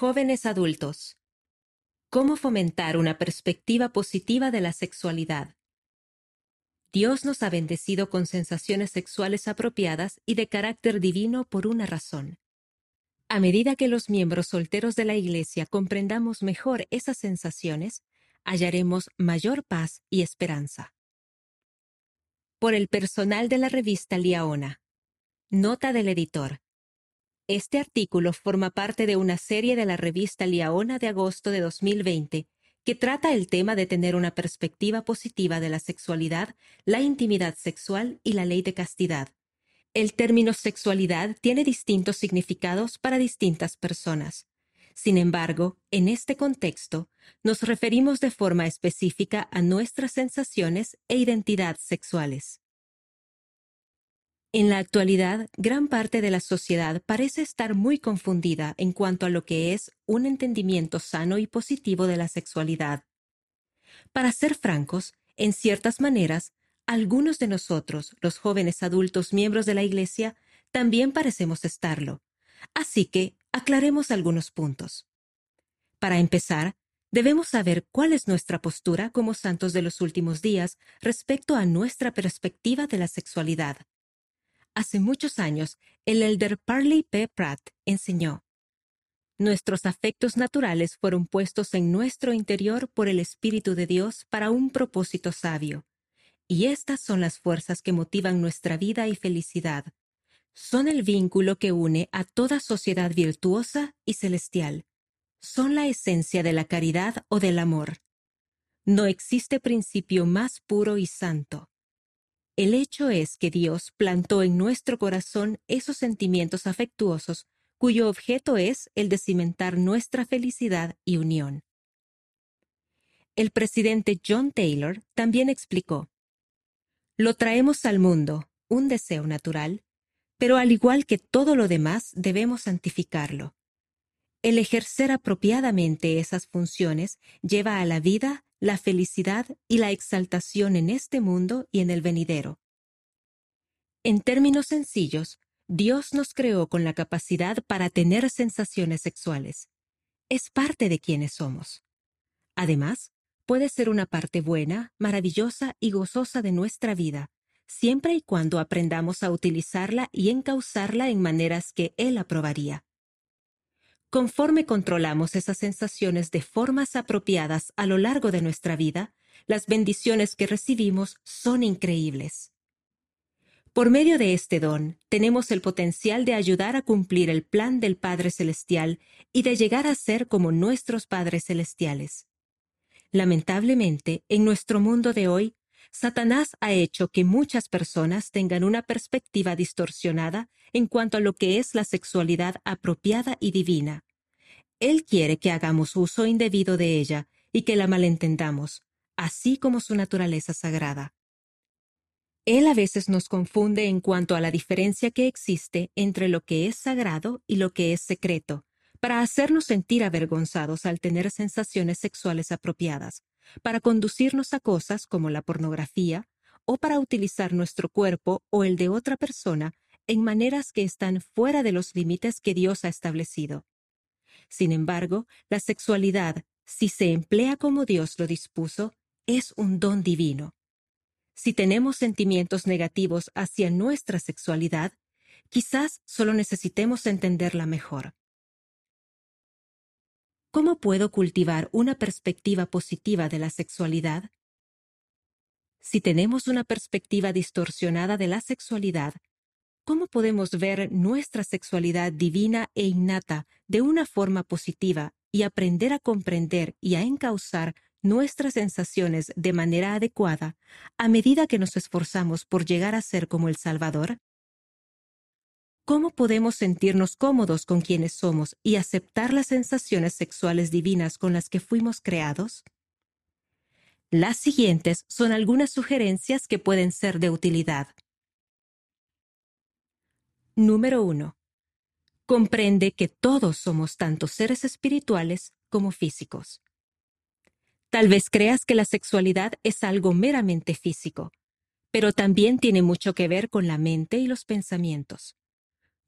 Jóvenes adultos. ¿Cómo fomentar una perspectiva positiva de la sexualidad? Dios nos ha bendecido con sensaciones sexuales apropiadas y de carácter divino por una razón. A medida que los miembros solteros de la Iglesia comprendamos mejor esas sensaciones, hallaremos mayor paz y esperanza. Por el personal de la revista Liaona. Nota del editor. Este artículo forma parte de una serie de la revista Liaona de agosto de 2020 que trata el tema de tener una perspectiva positiva de la sexualidad, la intimidad sexual y la ley de castidad. El término sexualidad tiene distintos significados para distintas personas. Sin embargo, en este contexto, nos referimos de forma específica a nuestras sensaciones e identidad sexuales. En la actualidad, gran parte de la sociedad parece estar muy confundida en cuanto a lo que es un entendimiento sano y positivo de la sexualidad. Para ser francos, en ciertas maneras, algunos de nosotros, los jóvenes adultos miembros de la Iglesia, también parecemos estarlo. Así que aclaremos algunos puntos. Para empezar, debemos saber cuál es nuestra postura como santos de los últimos días respecto a nuestra perspectiva de la sexualidad. Hace muchos años, el elder Parley P. Pratt enseñó, Nuestros afectos naturales fueron puestos en nuestro interior por el Espíritu de Dios para un propósito sabio. Y estas son las fuerzas que motivan nuestra vida y felicidad. Son el vínculo que une a toda sociedad virtuosa y celestial. Son la esencia de la caridad o del amor. No existe principio más puro y santo. El hecho es que Dios plantó en nuestro corazón esos sentimientos afectuosos cuyo objeto es el de cimentar nuestra felicidad y unión. El presidente John Taylor también explicó, Lo traemos al mundo, un deseo natural, pero al igual que todo lo demás debemos santificarlo. El ejercer apropiadamente esas funciones lleva a la vida la felicidad y la exaltación en este mundo y en el venidero. En términos sencillos, Dios nos creó con la capacidad para tener sensaciones sexuales. Es parte de quienes somos. Además, puede ser una parte buena, maravillosa y gozosa de nuestra vida, siempre y cuando aprendamos a utilizarla y encauzarla en maneras que Él aprobaría. Conforme controlamos esas sensaciones de formas apropiadas a lo largo de nuestra vida, las bendiciones que recibimos son increíbles. Por medio de este don, tenemos el potencial de ayudar a cumplir el plan del Padre Celestial y de llegar a ser como nuestros Padres Celestiales. Lamentablemente, en nuestro mundo de hoy, Satanás ha hecho que muchas personas tengan una perspectiva distorsionada en cuanto a lo que es la sexualidad apropiada y divina. Él quiere que hagamos uso indebido de ella y que la malentendamos, así como su naturaleza sagrada. Él a veces nos confunde en cuanto a la diferencia que existe entre lo que es sagrado y lo que es secreto, para hacernos sentir avergonzados al tener sensaciones sexuales apropiadas, para conducirnos a cosas como la pornografía, o para utilizar nuestro cuerpo o el de otra persona en maneras que están fuera de los límites que Dios ha establecido. Sin embargo, la sexualidad, si se emplea como Dios lo dispuso, es un don divino. Si tenemos sentimientos negativos hacia nuestra sexualidad, quizás solo necesitemos entenderla mejor. ¿Cómo puedo cultivar una perspectiva positiva de la sexualidad? Si tenemos una perspectiva distorsionada de la sexualidad, ¿cómo podemos ver nuestra sexualidad divina e innata de una forma positiva y aprender a comprender y a encauzar nuestras sensaciones de manera adecuada a medida que nos esforzamos por llegar a ser como el Salvador? ¿Cómo podemos sentirnos cómodos con quienes somos y aceptar las sensaciones sexuales divinas con las que fuimos creados? Las siguientes son algunas sugerencias que pueden ser de utilidad. Número 1. Comprende que todos somos tanto seres espirituales como físicos. Tal vez creas que la sexualidad es algo meramente físico, pero también tiene mucho que ver con la mente y los pensamientos.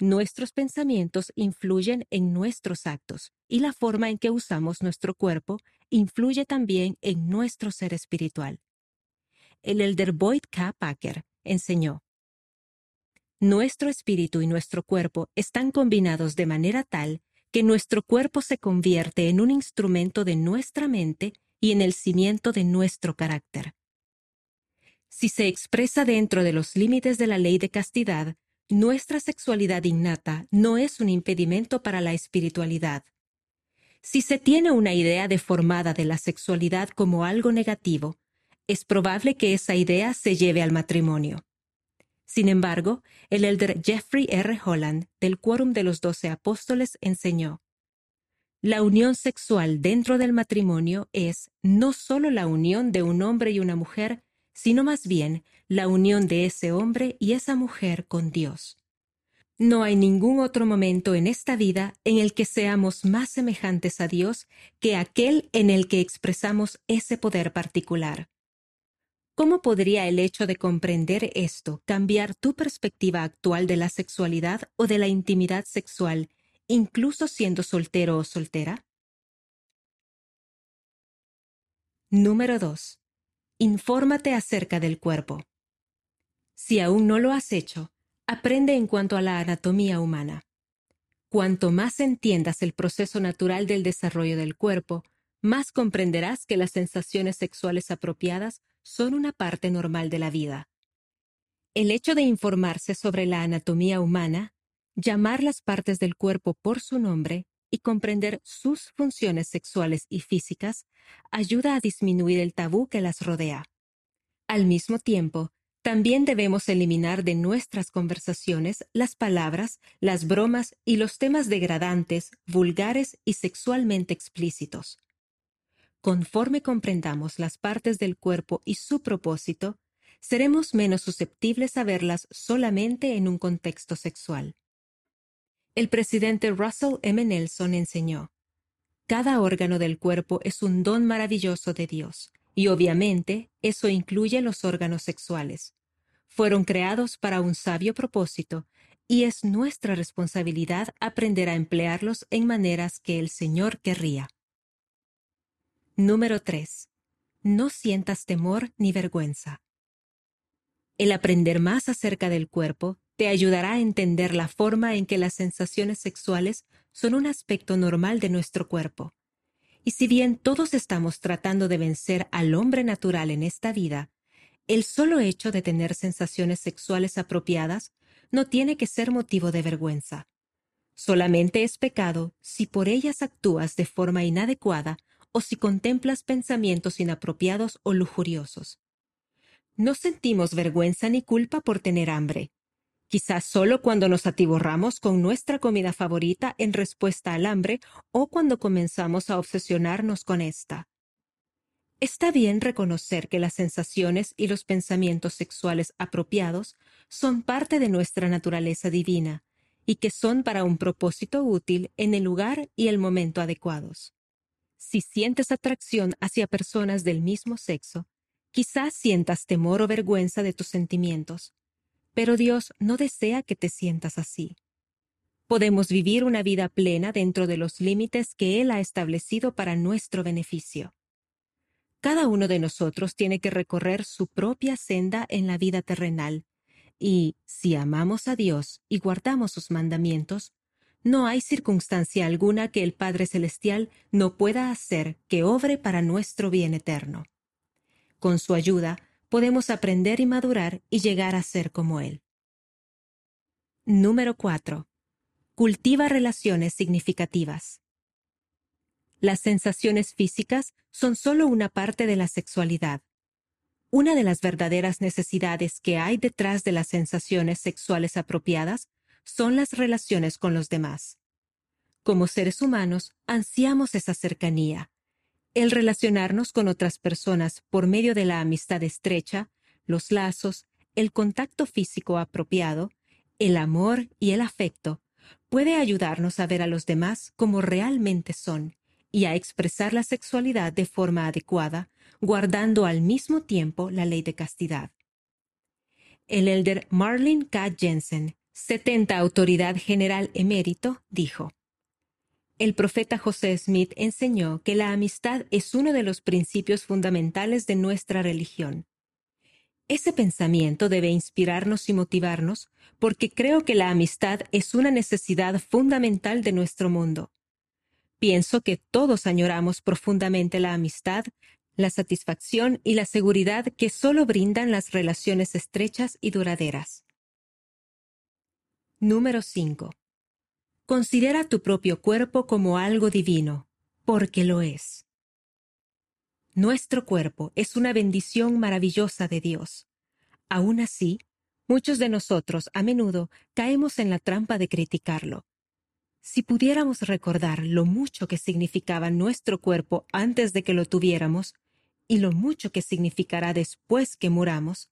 Nuestros pensamientos influyen en nuestros actos y la forma en que usamos nuestro cuerpo influye también en nuestro ser espiritual. El elder Boyd K. Packer enseñó, Nuestro espíritu y nuestro cuerpo están combinados de manera tal que nuestro cuerpo se convierte en un instrumento de nuestra mente y en el cimiento de nuestro carácter. Si se expresa dentro de los límites de la ley de castidad, nuestra sexualidad innata no es un impedimento para la espiritualidad. Si se tiene una idea deformada de la sexualidad como algo negativo, es probable que esa idea se lleve al matrimonio. Sin embargo, el elder Jeffrey R. Holland, del Quórum de los Doce Apóstoles, enseñó, La unión sexual dentro del matrimonio es no solo la unión de un hombre y una mujer, sino más bien la unión de ese hombre y esa mujer con Dios. No hay ningún otro momento en esta vida en el que seamos más semejantes a Dios que aquel en el que expresamos ese poder particular. ¿Cómo podría el hecho de comprender esto cambiar tu perspectiva actual de la sexualidad o de la intimidad sexual, incluso siendo soltero o soltera? Número 2. Infórmate acerca del cuerpo. Si aún no lo has hecho, aprende en cuanto a la anatomía humana. Cuanto más entiendas el proceso natural del desarrollo del cuerpo, más comprenderás que las sensaciones sexuales apropiadas son una parte normal de la vida. El hecho de informarse sobre la anatomía humana, llamar las partes del cuerpo por su nombre y comprender sus funciones sexuales y físicas ayuda a disminuir el tabú que las rodea. Al mismo tiempo, también debemos eliminar de nuestras conversaciones las palabras, las bromas y los temas degradantes, vulgares y sexualmente explícitos. Conforme comprendamos las partes del cuerpo y su propósito, seremos menos susceptibles a verlas solamente en un contexto sexual. El presidente Russell M. Nelson enseñó, Cada órgano del cuerpo es un don maravilloso de Dios, y obviamente eso incluye los órganos sexuales. Fueron creados para un sabio propósito, y es nuestra responsabilidad aprender a emplearlos en maneras que el Señor querría. Número 3. No sientas temor ni vergüenza. El aprender más acerca del cuerpo te ayudará a entender la forma en que las sensaciones sexuales son un aspecto normal de nuestro cuerpo. Y si bien todos estamos tratando de vencer al hombre natural en esta vida, el solo hecho de tener sensaciones sexuales apropiadas no tiene que ser motivo de vergüenza. Solamente es pecado si por ellas actúas de forma inadecuada o si contemplas pensamientos inapropiados o lujuriosos. No sentimos vergüenza ni culpa por tener hambre. Quizás solo cuando nos atiborramos con nuestra comida favorita en respuesta al hambre o cuando comenzamos a obsesionarnos con esta. Está bien reconocer que las sensaciones y los pensamientos sexuales apropiados son parte de nuestra naturaleza divina y que son para un propósito útil en el lugar y el momento adecuados. Si sientes atracción hacia personas del mismo sexo, quizás sientas temor o vergüenza de tus sentimientos, pero Dios no desea que te sientas así. Podemos vivir una vida plena dentro de los límites que Él ha establecido para nuestro beneficio. Cada uno de nosotros tiene que recorrer su propia senda en la vida terrenal, y si amamos a Dios y guardamos sus mandamientos, no hay circunstancia alguna que el Padre Celestial no pueda hacer que obre para nuestro bien eterno. Con su ayuda, podemos aprender y madurar y llegar a ser como Él. Número 4. Cultiva relaciones significativas. Las sensaciones físicas son solo una parte de la sexualidad. Una de las verdaderas necesidades que hay detrás de las sensaciones sexuales apropiadas son las relaciones con los demás. Como seres humanos, ansiamos esa cercanía. El relacionarnos con otras personas por medio de la amistad estrecha, los lazos, el contacto físico apropiado, el amor y el afecto, puede ayudarnos a ver a los demás como realmente son y a expresar la sexualidad de forma adecuada, guardando al mismo tiempo la ley de castidad. El elder Marlin K. Jensen, 70 Autoridad General Emérito, dijo, El profeta José Smith enseñó que la amistad es uno de los principios fundamentales de nuestra religión. Ese pensamiento debe inspirarnos y motivarnos porque creo que la amistad es una necesidad fundamental de nuestro mundo. Pienso que todos añoramos profundamente la amistad, la satisfacción y la seguridad que solo brindan las relaciones estrechas y duraderas. Número 5. Considera tu propio cuerpo como algo divino, porque lo es. Nuestro cuerpo es una bendición maravillosa de Dios. Aún así, muchos de nosotros a menudo caemos en la trampa de criticarlo. Si pudiéramos recordar lo mucho que significaba nuestro cuerpo antes de que lo tuviéramos, y lo mucho que significará después que muramos,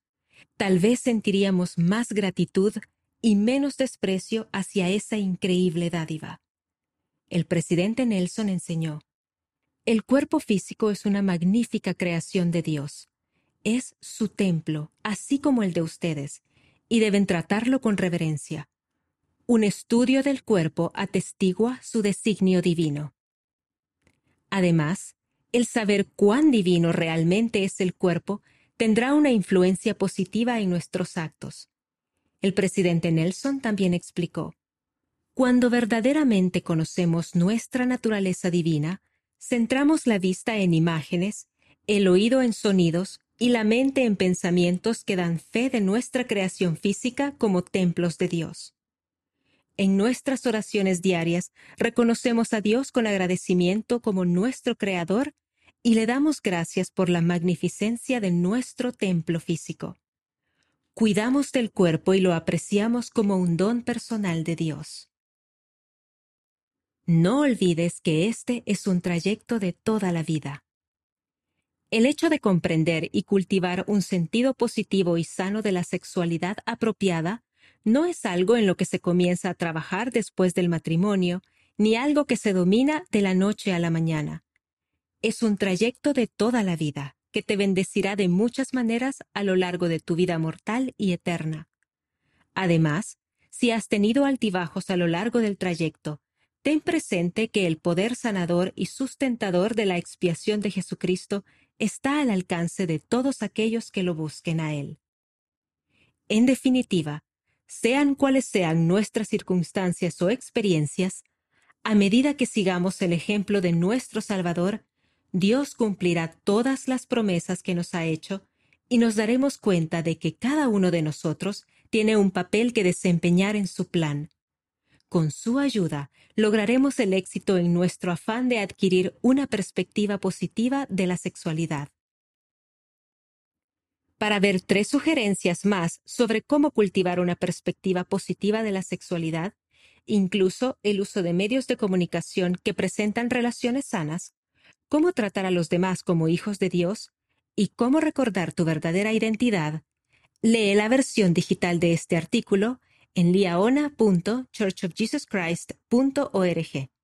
tal vez sentiríamos más gratitud y menos desprecio hacia esa increíble dádiva. El presidente Nelson enseñó, El cuerpo físico es una magnífica creación de Dios. Es su templo, así como el de ustedes, y deben tratarlo con reverencia. Un estudio del cuerpo atestigua su designio divino. Además, el saber cuán divino realmente es el cuerpo tendrá una influencia positiva en nuestros actos. El presidente Nelson también explicó, Cuando verdaderamente conocemos nuestra naturaleza divina, centramos la vista en imágenes, el oído en sonidos y la mente en pensamientos que dan fe de nuestra creación física como templos de Dios. En nuestras oraciones diarias reconocemos a Dios con agradecimiento como nuestro Creador y le damos gracias por la magnificencia de nuestro templo físico cuidamos del cuerpo y lo apreciamos como un don personal de Dios. No olvides que este es un trayecto de toda la vida. El hecho de comprender y cultivar un sentido positivo y sano de la sexualidad apropiada no es algo en lo que se comienza a trabajar después del matrimonio, ni algo que se domina de la noche a la mañana. Es un trayecto de toda la vida que te bendecirá de muchas maneras a lo largo de tu vida mortal y eterna. Además, si has tenido altibajos a lo largo del trayecto, ten presente que el poder sanador y sustentador de la expiación de Jesucristo está al alcance de todos aquellos que lo busquen a Él. En definitiva, sean cuales sean nuestras circunstancias o experiencias, a medida que sigamos el ejemplo de nuestro Salvador, Dios cumplirá todas las promesas que nos ha hecho y nos daremos cuenta de que cada uno de nosotros tiene un papel que desempeñar en su plan. Con su ayuda, lograremos el éxito en nuestro afán de adquirir una perspectiva positiva de la sexualidad. Para ver tres sugerencias más sobre cómo cultivar una perspectiva positiva de la sexualidad, incluso el uso de medios de comunicación que presentan relaciones sanas, cómo tratar a los demás como hijos de Dios y cómo recordar tu verdadera identidad, lee la versión digital de este artículo en liaona.churchofjesuschrist.org.